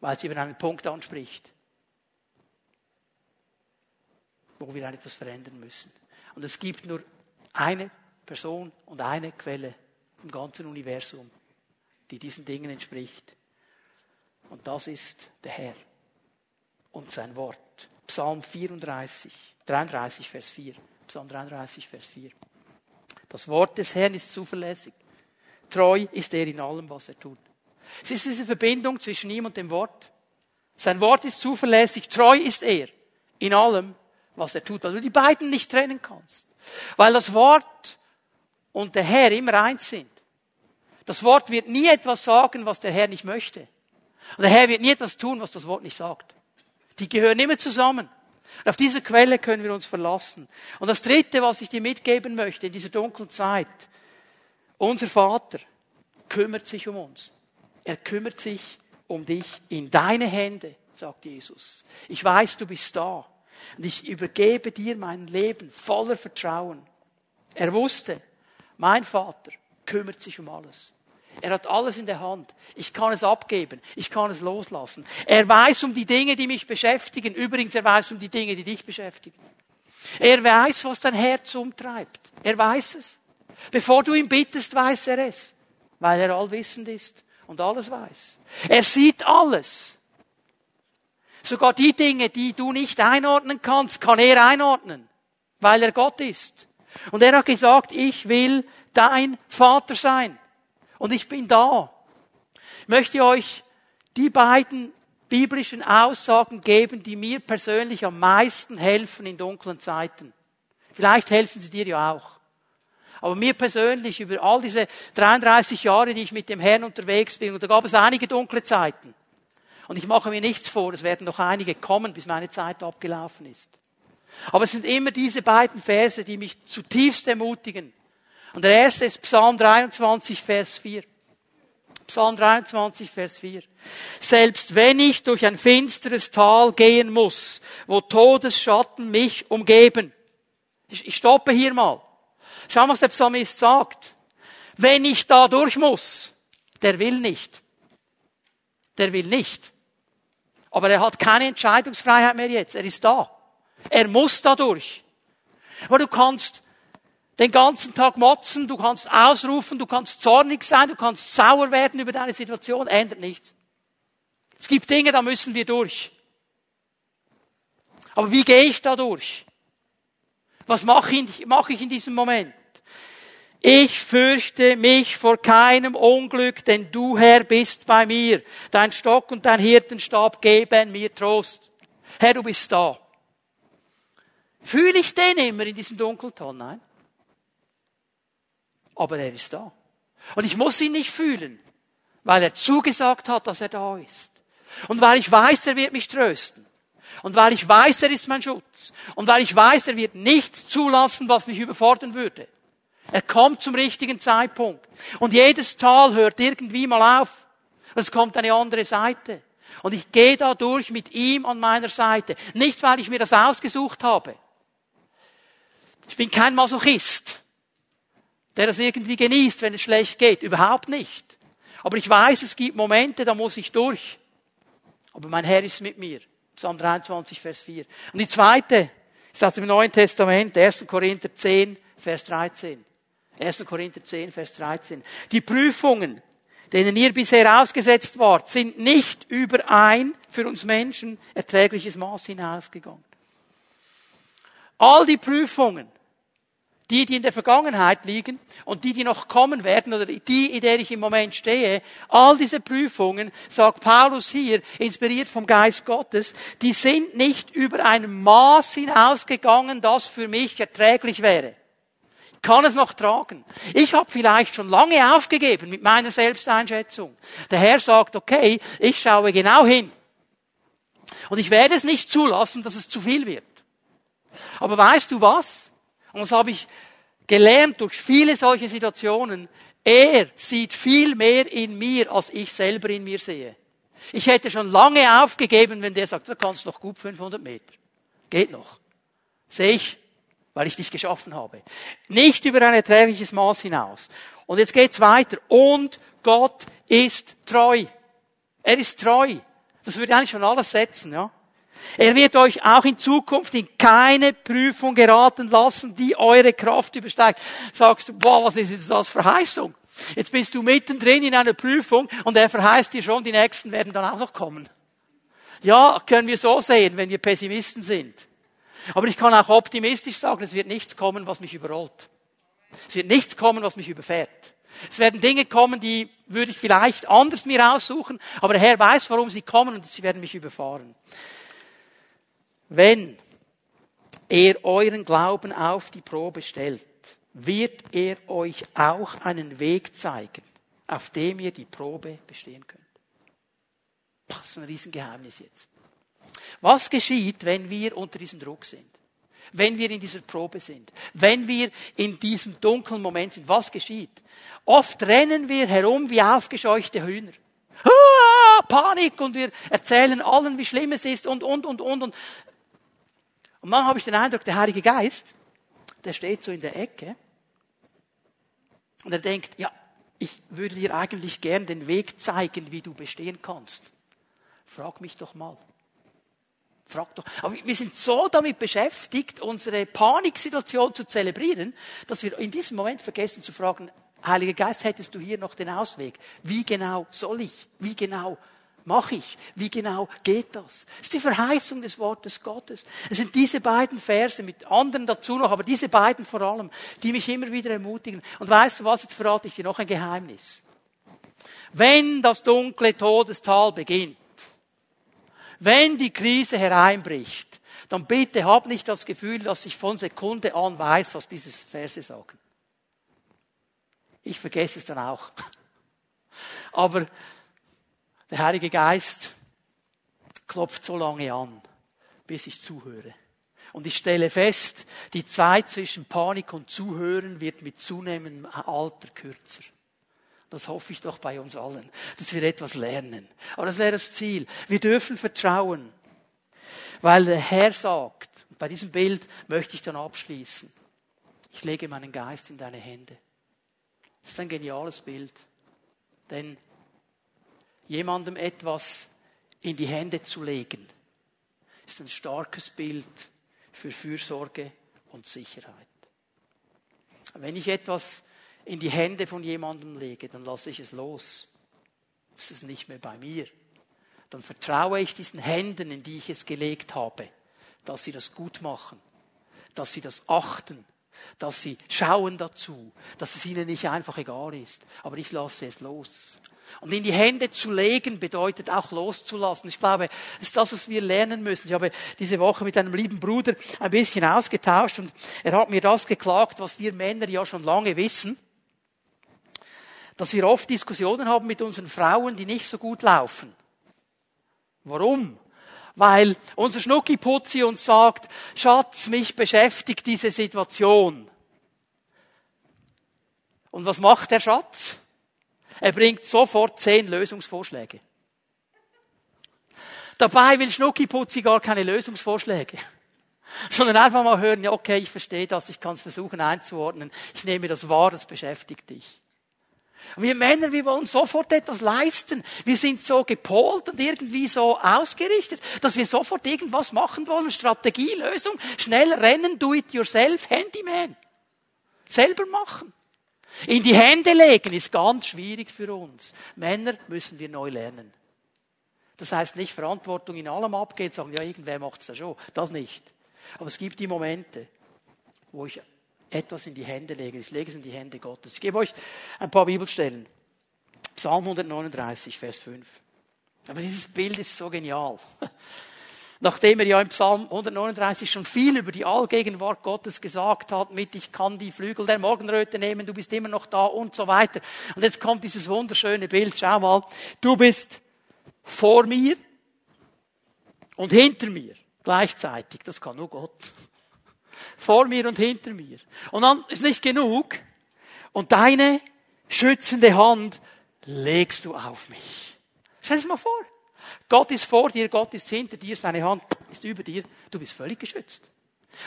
Weil sie über einen Punkt anspricht, wo wir etwas verändern müssen. Und es gibt nur eine Person und eine Quelle im ganzen Universum, die diesen Dingen entspricht. Und das ist der Herr und sein Wort. Psalm 34, 33, Vers 4. Psalm 33, Vers 4. Das Wort des Herrn ist zuverlässig. Treu ist er in allem, was er tut. Es ist diese Verbindung zwischen ihm und dem Wort. Sein Wort ist zuverlässig. Treu ist er in allem, was er tut, weil du die beiden nicht trennen kannst. Weil das Wort und der Herr immer eins sind. Das Wort wird nie etwas sagen, was der Herr nicht möchte. Und der Herr wird nie etwas tun, was das Wort nicht sagt. Die gehören immer zusammen. Und auf diese Quelle können wir uns verlassen. Und das Dritte, was ich dir mitgeben möchte in dieser dunklen Zeit, unser Vater kümmert sich um uns. Er kümmert sich um dich in deine Hände, sagt Jesus. Ich weiß, du bist da. Und ich übergebe dir mein Leben voller Vertrauen. Er wusste, mein Vater kümmert sich um alles. Er hat alles in der Hand. Ich kann es abgeben. Ich kann es loslassen. Er weiß um die Dinge, die mich beschäftigen. Übrigens, er weiß um die Dinge, die dich beschäftigen. Er weiß, was dein Herz umtreibt. Er weiß es. Bevor du ihn bittest, weiß er es, weil er allwissend ist und alles weiß. Er sieht alles. Sogar die Dinge, die du nicht einordnen kannst, kann er einordnen, weil er Gott ist. Und er hat gesagt, ich will dein Vater sein. Und ich bin da. Ich möchte euch die beiden biblischen Aussagen geben, die mir persönlich am meisten helfen in dunklen Zeiten. Vielleicht helfen sie dir ja auch. Aber mir persönlich über all diese 33 Jahre, die ich mit dem Herrn unterwegs bin, und da gab es einige dunkle Zeiten. Und ich mache mir nichts vor, es werden noch einige kommen, bis meine Zeit abgelaufen ist. Aber es sind immer diese beiden Verse, die mich zutiefst ermutigen. Und der erste ist Psalm 23, Vers 4. Psalm 23, Vers 4. Selbst wenn ich durch ein finsteres Tal gehen muss, wo Todesschatten mich umgeben. Ich, stoppe hier mal. Schau, was der Psalmist sagt. Wenn ich da durch muss, der will nicht. Der will nicht. Aber er hat keine Entscheidungsfreiheit mehr jetzt. Er ist da. Er muss da durch. Aber du kannst den ganzen Tag motzen, du kannst ausrufen, du kannst zornig sein, du kannst sauer werden über deine Situation, ändert nichts. Es gibt Dinge, da müssen wir durch. Aber wie gehe ich da durch? Was mache ich, mache ich in diesem Moment? Ich fürchte mich vor keinem Unglück, denn du Herr bist bei mir. Dein Stock und dein Hirtenstab geben mir Trost. Herr, du bist da. Fühle ich den immer in diesem Dunkelton? Nein. Aber er ist da. Und ich muss ihn nicht fühlen, weil er zugesagt hat, dass er da ist. Und weil ich weiß, er wird mich trösten. Und weil ich weiß, er ist mein Schutz. Und weil ich weiß, er wird nichts zulassen, was mich überfordern würde. Er kommt zum richtigen Zeitpunkt. Und jedes Tal hört irgendwie mal auf. Es kommt eine andere Seite. Und ich gehe da durch mit ihm an meiner Seite. Nicht, weil ich mir das ausgesucht habe. Ich bin kein Masochist, der das irgendwie genießt, wenn es schlecht geht. Überhaupt nicht. Aber ich weiß, es gibt Momente, da muss ich durch. Aber mein Herr ist mit mir. Psalm 23, Vers 4. Und die zweite ist aus dem Neuen Testament, 1. Korinther 10, Vers 13. 1. Korinther 10, Vers 13. Die Prüfungen, denen ihr bisher ausgesetzt wart, sind nicht über ein für uns Menschen erträgliches Maß hinausgegangen. All die Prüfungen, die, die in der Vergangenheit liegen und die, die noch kommen werden oder die, in der ich im Moment stehe, all diese Prüfungen, sagt Paulus hier, inspiriert vom Geist Gottes, die sind nicht über ein Maß hinausgegangen, das für mich erträglich wäre. Kann es noch tragen. Ich habe vielleicht schon lange aufgegeben mit meiner Selbsteinschätzung. Der Herr sagt, okay, ich schaue genau hin. Und ich werde es nicht zulassen, dass es zu viel wird. Aber weißt du was? Und das habe ich gelernt durch viele solche Situationen. Er sieht viel mehr in mir, als ich selber in mir sehe. Ich hätte schon lange aufgegeben, wenn der sagt, du kannst noch gut 500 Meter. Geht noch. Sehe ich, weil ich dich geschaffen habe. Nicht über ein erträgliches Maß hinaus. Und jetzt geht's weiter. Und Gott ist treu. Er ist treu. Das würde eigentlich schon alles setzen, ja. Er wird euch auch in Zukunft in keine Prüfung geraten lassen, die eure Kraft übersteigt. Sagst du, boah, was ist jetzt das Verheißung? Jetzt bist du mittendrin in einer Prüfung und er verheißt dir schon, die nächsten werden dann auch noch kommen. Ja, können wir so sehen, wenn wir Pessimisten sind. Aber ich kann auch optimistisch sagen, es wird nichts kommen, was mich überrollt. Es wird nichts kommen, was mich überfährt. Es werden Dinge kommen, die würde ich vielleicht anders mir aussuchen, aber der Herr weiß, warum sie kommen und sie werden mich überfahren. Wenn er euren Glauben auf die Probe stellt, wird er euch auch einen Weg zeigen, auf dem ihr die Probe bestehen könnt. Das ist ein Riesengeheimnis jetzt. Was geschieht, wenn wir unter diesem Druck sind? Wenn wir in dieser Probe sind? Wenn wir in diesem dunklen Moment sind? Was geschieht? Oft rennen wir herum wie aufgescheuchte Hühner. Ah, Panik und wir erzählen allen, wie schlimm es ist und, und, und, und, und. Und manchmal habe ich den Eindruck, der Heilige Geist, der steht so in der Ecke und er denkt, ja, ich würde dir eigentlich gern den Weg zeigen, wie du bestehen kannst. Frag mich doch mal. Frag doch. Aber wir sind so damit beschäftigt, unsere Paniksituation zu zelebrieren, dass wir in diesem Moment vergessen zu fragen, Heiliger Geist, hättest du hier noch den Ausweg? Wie genau soll ich? Wie genau mache ich? Wie genau geht das? Das ist die Verheißung des Wortes Gottes. Es sind diese beiden Verse mit anderen dazu noch, aber diese beiden vor allem, die mich immer wieder ermutigen. Und weißt du was? Jetzt verrate ich dir noch ein Geheimnis. Wenn das dunkle Todestal beginnt, wenn die Krise hereinbricht, dann bitte hab nicht das Gefühl, dass ich von Sekunde an weiß, was diese Verse sagen. Ich vergesse es dann auch. Aber der Heilige Geist klopft so lange an, bis ich zuhöre. Und ich stelle fest, die Zeit zwischen Panik und Zuhören wird mit zunehmendem Alter kürzer. Das hoffe ich doch bei uns allen, dass wir etwas lernen. Aber das wäre das Ziel. Wir dürfen vertrauen, weil der Herr sagt, bei diesem Bild möchte ich dann abschließen, ich lege meinen Geist in deine Hände. Das ist ein geniales Bild. Denn jemandem etwas in die Hände zu legen, ist ein starkes Bild für Fürsorge und Sicherheit. Wenn ich etwas in die Hände von jemandem lege, dann lasse ich es los. Es ist nicht mehr bei mir. Dann vertraue ich diesen Händen, in die ich es gelegt habe, dass sie das gut machen, dass sie das achten, dass sie schauen dazu, dass es ihnen nicht einfach egal ist. Aber ich lasse es los. Und in die Hände zu legen bedeutet auch loszulassen. Ich glaube, das ist das, was wir lernen müssen. Ich habe diese Woche mit einem lieben Bruder ein bisschen ausgetauscht und er hat mir das geklagt, was wir Männer ja schon lange wissen, dass wir oft Diskussionen haben mit unseren Frauen, die nicht so gut laufen. Warum? weil unser Schnuckiputzi uns sagt, Schatz, mich beschäftigt diese Situation. Und was macht der Schatz? Er bringt sofort zehn Lösungsvorschläge. Dabei will Schnuckiputzi gar keine Lösungsvorschläge, sondern einfach mal hören, ja okay, ich verstehe das, ich kann es versuchen einzuordnen, ich nehme das wahr, das beschäftigt dich. Wir Männer, wir wollen sofort etwas leisten. Wir sind so gepolt und irgendwie so ausgerichtet, dass wir sofort irgendwas machen wollen. Strategie, Lösung, schnell rennen, do it yourself, Handyman. Selber machen. In die Hände legen ist ganz schwierig für uns. Männer müssen wir neu lernen. Das heißt nicht Verantwortung in allem abgehen, sagen, ja, irgendwer macht's da schon. Das nicht. Aber es gibt die Momente, wo ich etwas in die Hände legen. Ich lege es in die Hände Gottes. Ich gebe euch ein paar Bibelstellen. Psalm 139, Vers 5. Aber dieses Bild ist so genial. Nachdem er ja im Psalm 139 schon viel über die Allgegenwart Gottes gesagt hat, mit ich kann die Flügel der Morgenröte nehmen, du bist immer noch da und so weiter. Und jetzt kommt dieses wunderschöne Bild, schau mal, du bist vor mir und hinter mir gleichzeitig. Das kann nur Gott vor mir und hinter mir. Und dann ist nicht genug. Und deine schützende Hand legst du auf mich. Stell dir das mal vor. Gott ist vor dir, Gott ist hinter dir, seine Hand ist über dir. Du bist völlig geschützt.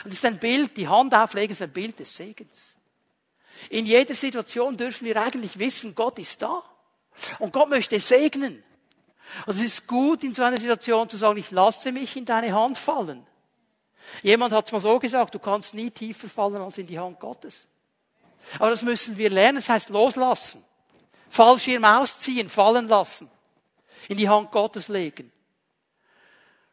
Und das ist ein Bild, die Hand auflegen ist ein Bild des Segens. In jeder Situation dürfen wir eigentlich wissen, Gott ist da. Und Gott möchte segnen. Also es ist gut, in so einer Situation zu sagen, ich lasse mich in deine Hand fallen. Jemand hat es mal so gesagt, du kannst nie tiefer fallen als in die Hand Gottes. Aber das müssen wir lernen, das heißt loslassen. Fallschirm ausziehen, fallen lassen. In die Hand Gottes legen.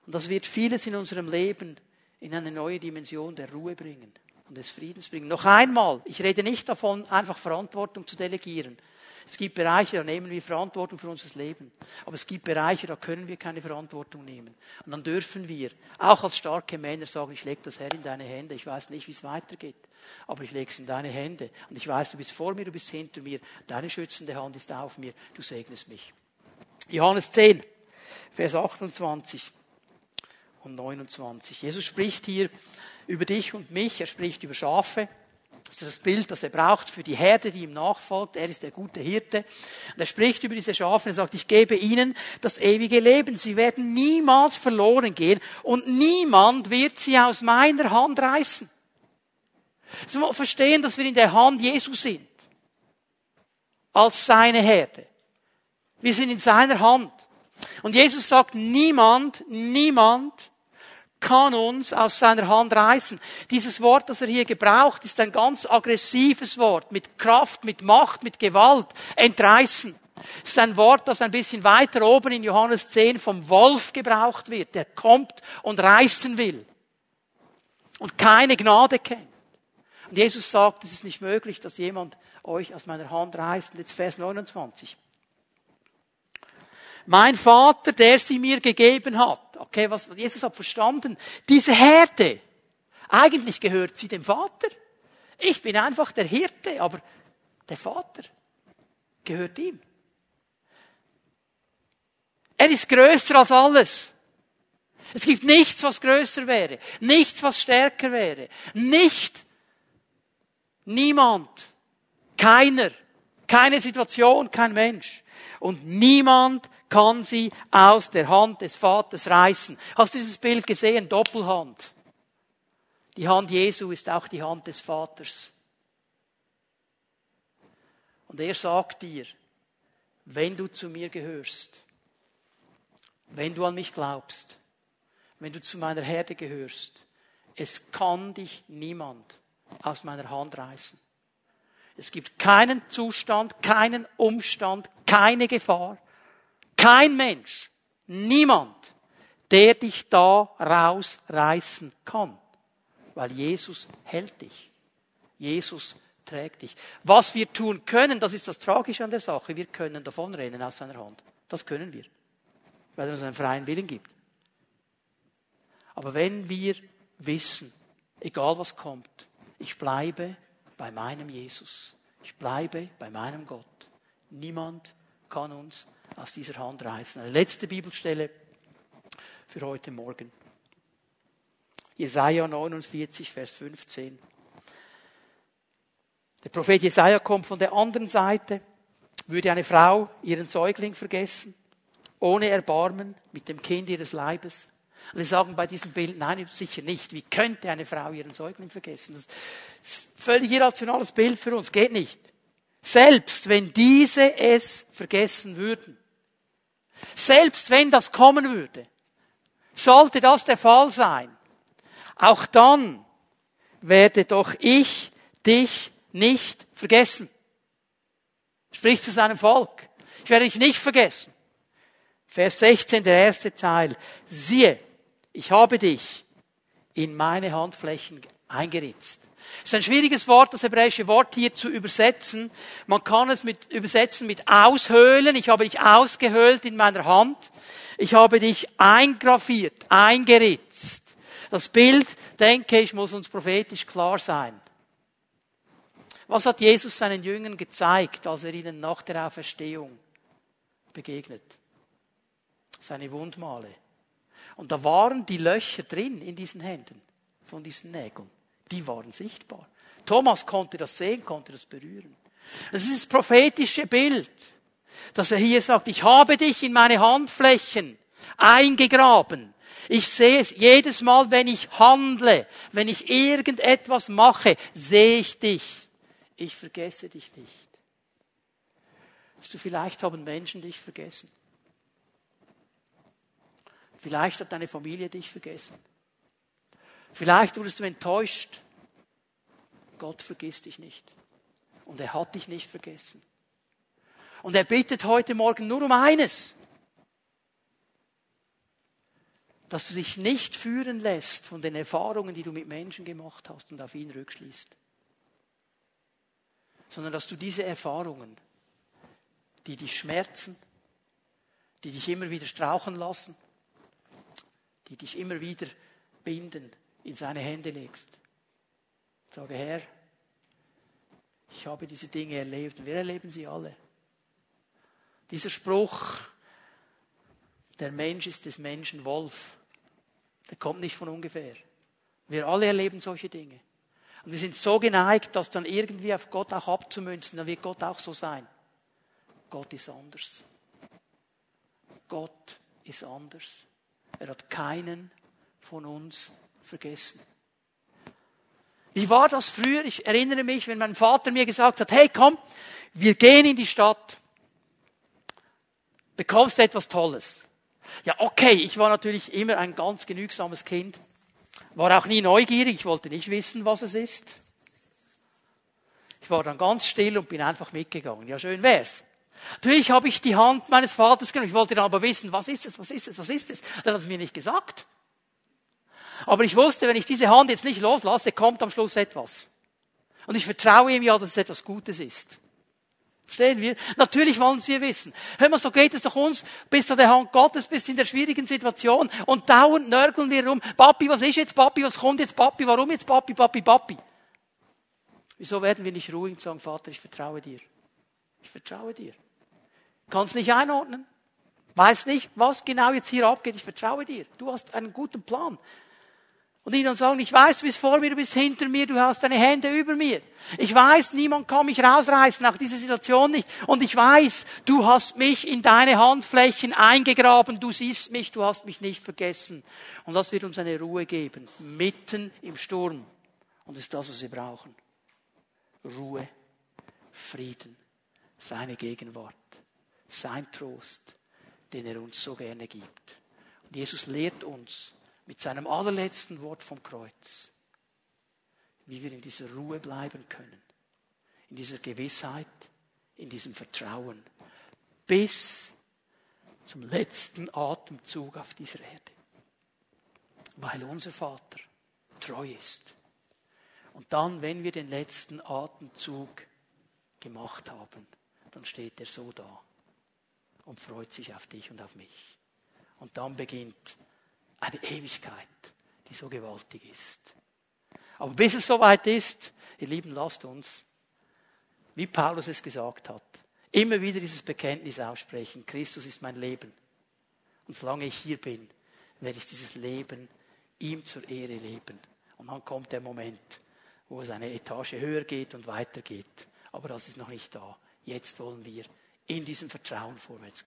Und das wird vieles in unserem Leben in eine neue Dimension der Ruhe bringen und des Friedens bringen. Noch einmal, ich rede nicht davon, einfach Verantwortung zu delegieren. Es gibt Bereiche, da nehmen wir Verantwortung für unser Leben. Aber es gibt Bereiche, da können wir keine Verantwortung nehmen. Und dann dürfen wir, auch als starke Männer, sagen, ich lege das Herr in deine Hände. Ich weiß nicht, wie es weitergeht. Aber ich lege es in deine Hände. Und ich weiß, du bist vor mir, du bist hinter mir. Deine schützende Hand ist auf mir. Du segnest mich. Johannes 10, Vers 28 und 29. Jesus spricht hier über dich und mich. Er spricht über Schafe. Das ist das Bild, das er braucht für die Herde, die ihm nachfolgt. Er ist der gute Hirte. Und er spricht über diese Schafe und sagt, ich gebe ihnen das ewige Leben. Sie werden niemals verloren gehen und niemand wird sie aus meiner Hand reißen. Sie müssen verstehen, dass wir in der Hand Jesu sind. Als seine Herde. Wir sind in seiner Hand. Und Jesus sagt, niemand, niemand kann uns aus seiner Hand reißen. Dieses Wort, das er hier gebraucht, ist ein ganz aggressives Wort, mit Kraft, mit Macht, mit Gewalt, entreißen. Es ist ein Wort, das ein bisschen weiter oben in Johannes 10 vom Wolf gebraucht wird, der kommt und reißen will und keine Gnade kennt. Und Jesus sagt, es ist nicht möglich, dass jemand euch aus meiner Hand reißt. Und jetzt Vers 29. Mein Vater, der sie mir gegeben hat. Okay, was Jesus hat verstanden. Diese Herde, eigentlich gehört sie dem Vater. Ich bin einfach der Hirte, aber der Vater gehört ihm. Er ist größer als alles. Es gibt nichts, was größer wäre, nichts, was stärker wäre, nicht, niemand, keiner, keine Situation, kein Mensch. Und niemand kann sie aus der Hand des Vaters reißen. Hast du dieses Bild gesehen? Doppelhand. Die Hand Jesu ist auch die Hand des Vaters. Und er sagt dir, wenn du zu mir gehörst, wenn du an mich glaubst, wenn du zu meiner Herde gehörst, es kann dich niemand aus meiner Hand reißen. Es gibt keinen Zustand, keinen Umstand, keine Gefahr, kein Mensch, niemand, der dich da rausreißen kann. Weil Jesus hält dich. Jesus trägt dich. Was wir tun können, das ist das Tragische an der Sache, wir können davonrennen aus seiner Hand. Das können wir weil er uns einen freien Willen gibt. Aber wenn wir wissen, egal was kommt, ich bleibe bei meinem Jesus, ich bleibe bei meinem Gott, niemand kann uns aus dieser Hand reißen. Eine letzte Bibelstelle für heute Morgen. Jesaja 49, Vers 15. Der Prophet Jesaja kommt von der anderen Seite. Würde eine Frau ihren Säugling vergessen? ohne Erbarmen mit dem Kind ihres Leibes. Und wir sagen bei diesem Bild, nein, sicher nicht. Wie könnte eine Frau ihren Säugling vergessen? Das ist ein völlig irrationales Bild für uns, geht nicht. Selbst wenn diese es vergessen würden, selbst wenn das kommen würde, sollte das der Fall sein, auch dann werde doch ich dich nicht vergessen. Spricht zu seinem Volk. Ich werde dich nicht vergessen. Vers 16, der erste Teil. Siehe, ich habe dich in meine Handflächen eingeritzt. Es ist ein schwieriges Wort, das hebräische Wort hier zu übersetzen. Man kann es mit, übersetzen mit aushöhlen. Ich habe dich ausgehöhlt in meiner Hand. Ich habe dich eingraviert, eingeritzt. Das Bild, denke ich, muss uns prophetisch klar sein. Was hat Jesus seinen Jüngern gezeigt, als er ihnen nach der Auferstehung begegnet? seine Wundmale. Und da waren die Löcher drin in diesen Händen von diesen Nägeln. Die waren sichtbar. Thomas konnte das sehen, konnte das berühren. Das ist das prophetische Bild, dass er hier sagt, ich habe dich in meine Handflächen eingegraben. Ich sehe es jedes Mal, wenn ich handle, wenn ich irgendetwas mache, sehe ich dich. Ich vergesse dich nicht. du, vielleicht haben Menschen dich vergessen. Vielleicht hat deine Familie dich vergessen. Vielleicht wurdest du enttäuscht. Gott vergisst dich nicht. Und er hat dich nicht vergessen. Und er bittet heute Morgen nur um eines. Dass du dich nicht führen lässt von den Erfahrungen, die du mit Menschen gemacht hast und auf ihn rückschließt. Sondern dass du diese Erfahrungen, die dich schmerzen, die dich immer wieder strauchen lassen, die dich immer wieder binden, in seine Hände legst. Sage, Herr, ich habe diese Dinge erlebt und wir erleben sie alle. Dieser Spruch, der Mensch ist des Menschen Wolf, der kommt nicht von ungefähr. Wir alle erleben solche Dinge. Und wir sind so geneigt, das dann irgendwie auf Gott auch abzumünzen, dann wird Gott auch so sein. Gott ist anders. Gott ist anders. Er hat keinen von uns vergessen. Wie war das früher? Ich erinnere mich, wenn mein Vater mir gesagt hat, hey komm, wir gehen in die Stadt. Bekommst du etwas Tolles? Ja, okay, ich war natürlich immer ein ganz genügsames Kind. War auch nie neugierig, ich wollte nicht wissen, was es ist. Ich war dann ganz still und bin einfach mitgegangen. Ja, schön wär's. Natürlich habe ich die Hand meines Vaters genommen. Ich wollte dann aber wissen, was ist es, was ist es, was ist es. Dann hat es mir nicht gesagt. Aber ich wusste, wenn ich diese Hand jetzt nicht loslasse, kommt am Schluss etwas. Und ich vertraue ihm ja, dass es etwas Gutes ist. Verstehen wir? Natürlich wollen wir wissen. Hör mal, so geht es doch uns bis zu der Hand Gottes, bis in der schwierigen Situation. Und dauernd nörgeln wir rum. Papi, was ist jetzt Papi? Was kommt jetzt Papi? Warum jetzt Papi, Papi, Papi? Wieso werden wir nicht ruhig und sagen, Vater, ich vertraue dir? Ich vertraue dir. Kannst nicht einordnen. Weiß nicht, was genau jetzt hier abgeht. Ich vertraue dir. Du hast einen guten Plan. Und ihnen sagen, ich weiß, du bist vor mir, du bist hinter mir, du hast deine Hände über mir. Ich weiß, niemand kann mich rausreißen, auch diese Situation nicht. Und ich weiß, du hast mich in deine Handflächen eingegraben, du siehst mich, du hast mich nicht vergessen. Und das wird uns eine Ruhe geben, mitten im Sturm. Und das ist das, was wir brauchen. Ruhe, Frieden, seine Gegenwart, sein Trost, den er uns so gerne gibt. Und Jesus lehrt uns, mit seinem allerletzten Wort vom Kreuz, wie wir in dieser Ruhe bleiben können, in dieser Gewissheit, in diesem Vertrauen, bis zum letzten Atemzug auf dieser Erde. Weil unser Vater treu ist. Und dann, wenn wir den letzten Atemzug gemacht haben, dann steht er so da und freut sich auf dich und auf mich. Und dann beginnt eine Ewigkeit, die so gewaltig ist. Aber bis es soweit ist, ihr Lieben, lasst uns, wie Paulus es gesagt hat, immer wieder dieses Bekenntnis aussprechen. Christus ist mein Leben. Und solange ich hier bin, werde ich dieses Leben ihm zur Ehre leben. Und dann kommt der Moment, wo es eine Etage höher geht und weitergeht. Aber das ist noch nicht da. Jetzt wollen wir in diesem Vertrauen vorwärts